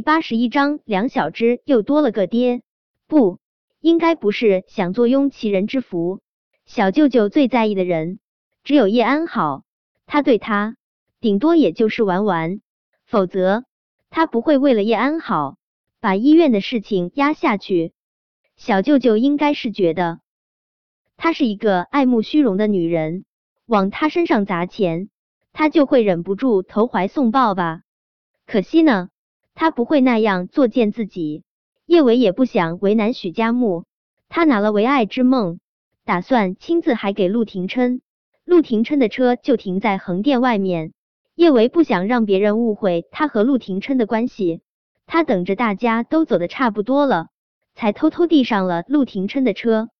八十一章，两小只又多了个爹，不应该不是想坐拥其人之福。小舅舅最在意的人只有叶安好，他对他顶多也就是玩玩，否则他不会为了叶安好把医院的事情压下去。小舅舅应该是觉得她是一个爱慕虚荣的女人，往他身上砸钱，他就会忍不住投怀送抱吧。可惜呢。他不会那样作践自己，叶伟也不想为难许家木。他拿了唯爱之梦，打算亲自还给陆廷琛。陆廷琛的车就停在横店外面。叶维不想让别人误会他和陆廷琛的关系，他等着大家都走的差不多了，才偷偷递上了陆廷琛的车。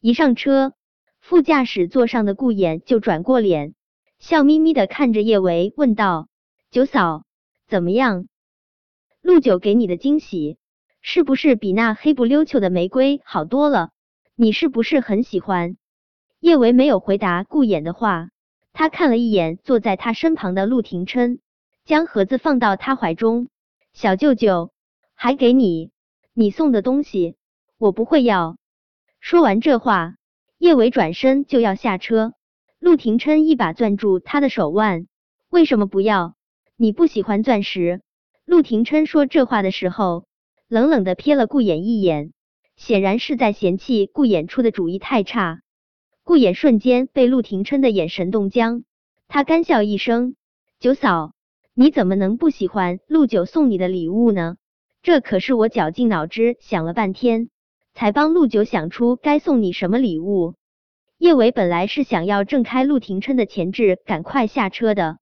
一上车，副驾驶座上的顾衍就转过脸，笑眯眯的看着叶维，问道：“九嫂，怎么样？”陆九给你的惊喜是不是比那黑不溜秋的玫瑰好多了？你是不是很喜欢？叶维没有回答顾衍的话，他看了一眼坐在他身旁的陆廷琛，将盒子放到他怀中。小舅舅还给你你送的东西，我不会要。说完这话，叶维转身就要下车，陆廷琛一把攥住他的手腕。为什么不要？你不喜欢钻石？陆廷琛说这话的时候，冷冷的瞥了顾衍一眼，显然是在嫌弃顾衍出的主意太差。顾衍瞬间被陆廷琛的眼神冻僵，他干笑一声：“九嫂，你怎么能不喜欢陆九送你的礼物呢？这可是我绞尽脑汁想了半天，才帮陆九想出该送你什么礼物。”叶伟本来是想要挣开陆廷琛的钳制，赶快下车的。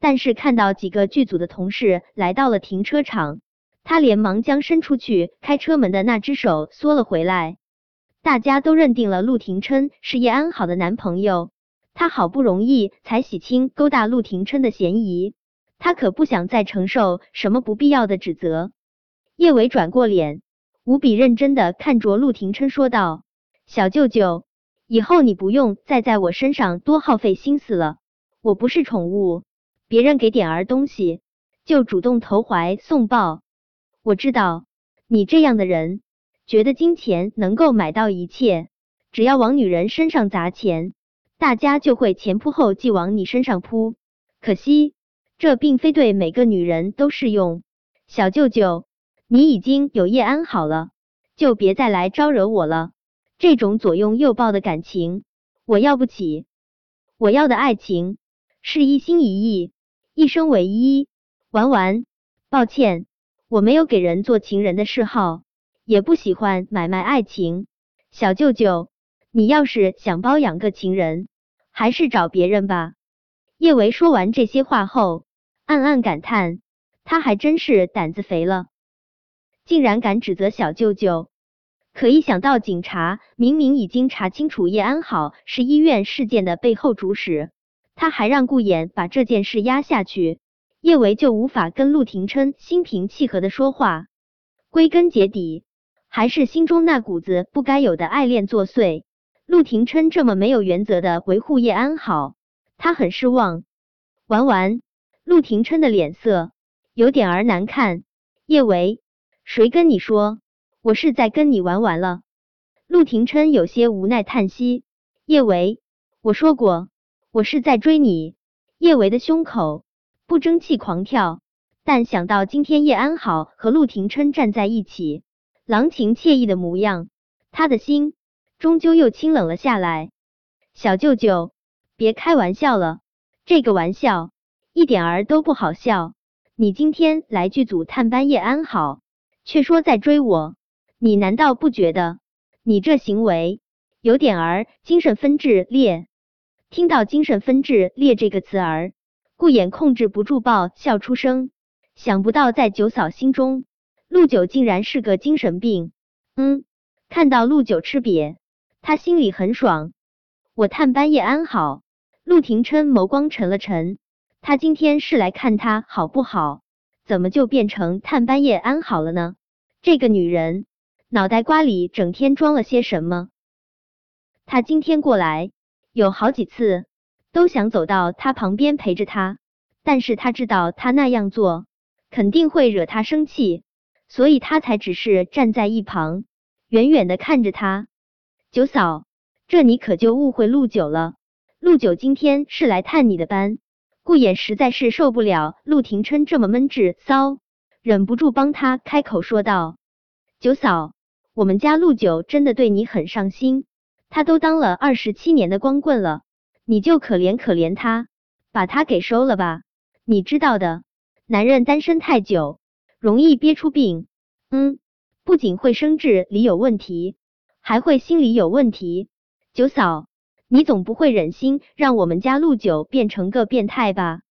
但是看到几个剧组的同事来到了停车场，他连忙将伸出去开车门的那只手缩了回来。大家都认定了陆廷琛是叶安好的男朋友，他好不容易才洗清勾搭陆廷琛的嫌疑，他可不想再承受什么不必要的指责。叶伟转过脸，无比认真的看着陆廷琛说道：“小舅舅，以后你不用再在我身上多耗费心思了，我不是宠物。”别人给点儿东西就主动投怀送抱，我知道你这样的人，觉得金钱能够买到一切，只要往女人身上砸钱，大家就会前仆后继往你身上扑。可惜这并非对每个女人都适用。小舅舅，你已经有叶安好了，就别再来招惹我了。这种左拥右抱的感情，我要不起。我要的爱情是一心一意。一生唯一，玩玩。抱歉，我没有给人做情人的嗜好，也不喜欢买卖爱情。小舅舅，你要是想包养个情人，还是找别人吧。叶维说完这些话后，暗暗感叹，他还真是胆子肥了，竟然敢指责小舅舅。可一想到警察明明已经查清楚叶安好是医院事件的背后主使。他还让顾衍把这件事压下去，叶维就无法跟陆廷琛心平气和的说话。归根结底，还是心中那股子不该有的爱恋作祟。陆廷琛这么没有原则的维护叶安好，他很失望。玩完，陆廷琛的脸色有点儿难看。叶维，谁跟你说我是在跟你玩完了？陆廷琛有些无奈叹息。叶维，我说过。我是在追你，叶维的胸口不争气狂跳，但想到今天叶安好和陆廷琛站在一起，郎情惬意的模样，他的心终究又清冷了下来。小舅舅，别开玩笑了，这个玩笑一点儿都不好笑。你今天来剧组探班叶安好，却说在追我，你难道不觉得你这行为有点儿精神分治裂？听到“精神分治裂”这个词儿，顾衍控制不住爆笑出声。想不到在九嫂心中，陆九竟然是个精神病。嗯，看到陆九吃瘪，他心里很爽。我探班叶安好，陆廷琛眸光沉了沉。他今天是来看他好不好？怎么就变成探班叶安好了呢？这个女人脑袋瓜里整天装了些什么？他今天过来。有好几次都想走到他旁边陪着他，但是他知道他那样做肯定会惹他生气，所以他才只是站在一旁，远远的看着他。九嫂，这你可就误会陆九了。陆九今天是来探你的班。顾衍实在是受不了陆廷琛这么闷滞骚，忍不住帮他开口说道：“九嫂，我们家陆九真的对你很上心，他都当了二十七年的光棍了，你就可怜可怜他，把他给收了吧。你知道的，男人单身太久，容易憋出病。嗯，不仅会生殖里有问题，还会心理有问题。九嫂。”你总不会忍心让我们家陆九变成个变态吧？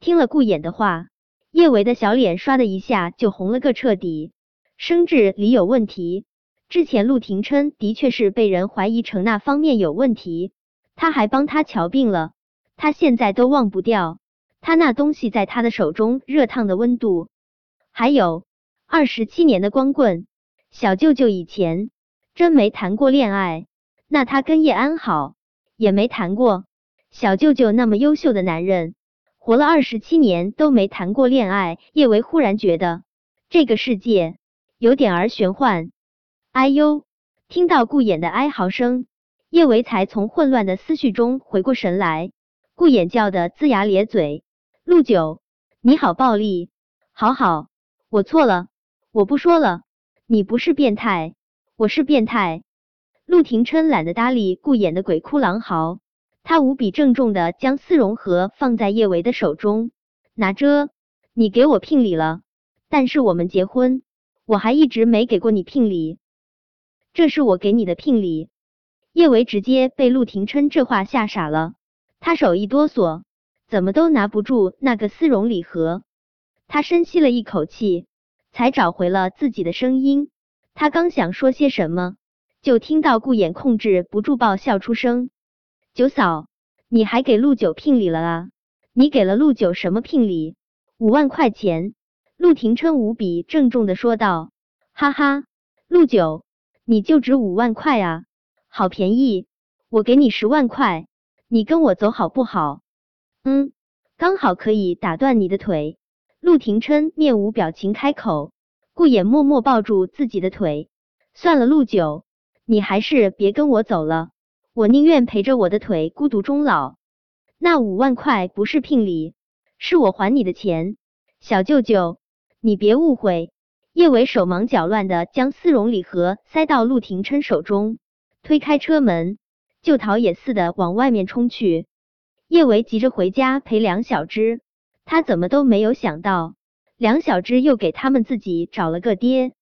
听了顾衍的话，叶维的小脸刷的一下就红了个彻底。生殖里有问题，之前陆廷琛的确是被人怀疑成那方面有问题，他还帮他瞧病了，他现在都忘不掉他那东西在他的手中热烫的温度。还有二十七年的光棍，小舅舅以前真没谈过恋爱，那他跟叶安好。也没谈过，小舅舅那么优秀的男人，活了二十七年都没谈过恋爱。叶维忽然觉得这个世界有点儿玄幻。哎呦！听到顾衍的哀嚎声，叶维才从混乱的思绪中回过神来。顾衍叫的龇牙咧嘴：“陆九，你好暴力！好好，我错了，我不说了。你不是变态，我是变态。”陆廷琛懒得搭理顾衍的鬼哭狼嚎，他无比郑重的将丝绒盒放在叶维的手中，拿着，你给我聘礼了，但是我们结婚，我还一直没给过你聘礼，这是我给你的聘礼。叶维直接被陆廷琛这话吓傻了，他手一哆嗦，怎么都拿不住那个丝绒礼盒。他深吸了一口气，才找回了自己的声音。他刚想说些什么。就听到顾衍控制不住爆笑出声：“九嫂，你还给陆九聘礼了啊？你给了陆九什么聘礼？五万块钱。”陆廷琛无比郑重的说道：“哈哈，陆九，你就值五万块啊？好便宜，我给你十万块，你跟我走好不好？嗯，刚好可以打断你的腿。”陆廷琛面无表情开口，顾衍默默抱住自己的腿：“算了，陆九。”你还是别跟我走了，我宁愿陪着我的腿孤独终老。那五万块不是聘礼，是我还你的钱。小舅舅，你别误会。叶伟手忙脚乱的将丝绒礼盒塞到陆廷琛手中，推开车门就逃也似的往外面冲去。叶维急着回家陪梁小芝，他怎么都没有想到梁小芝又给他们自己找了个爹。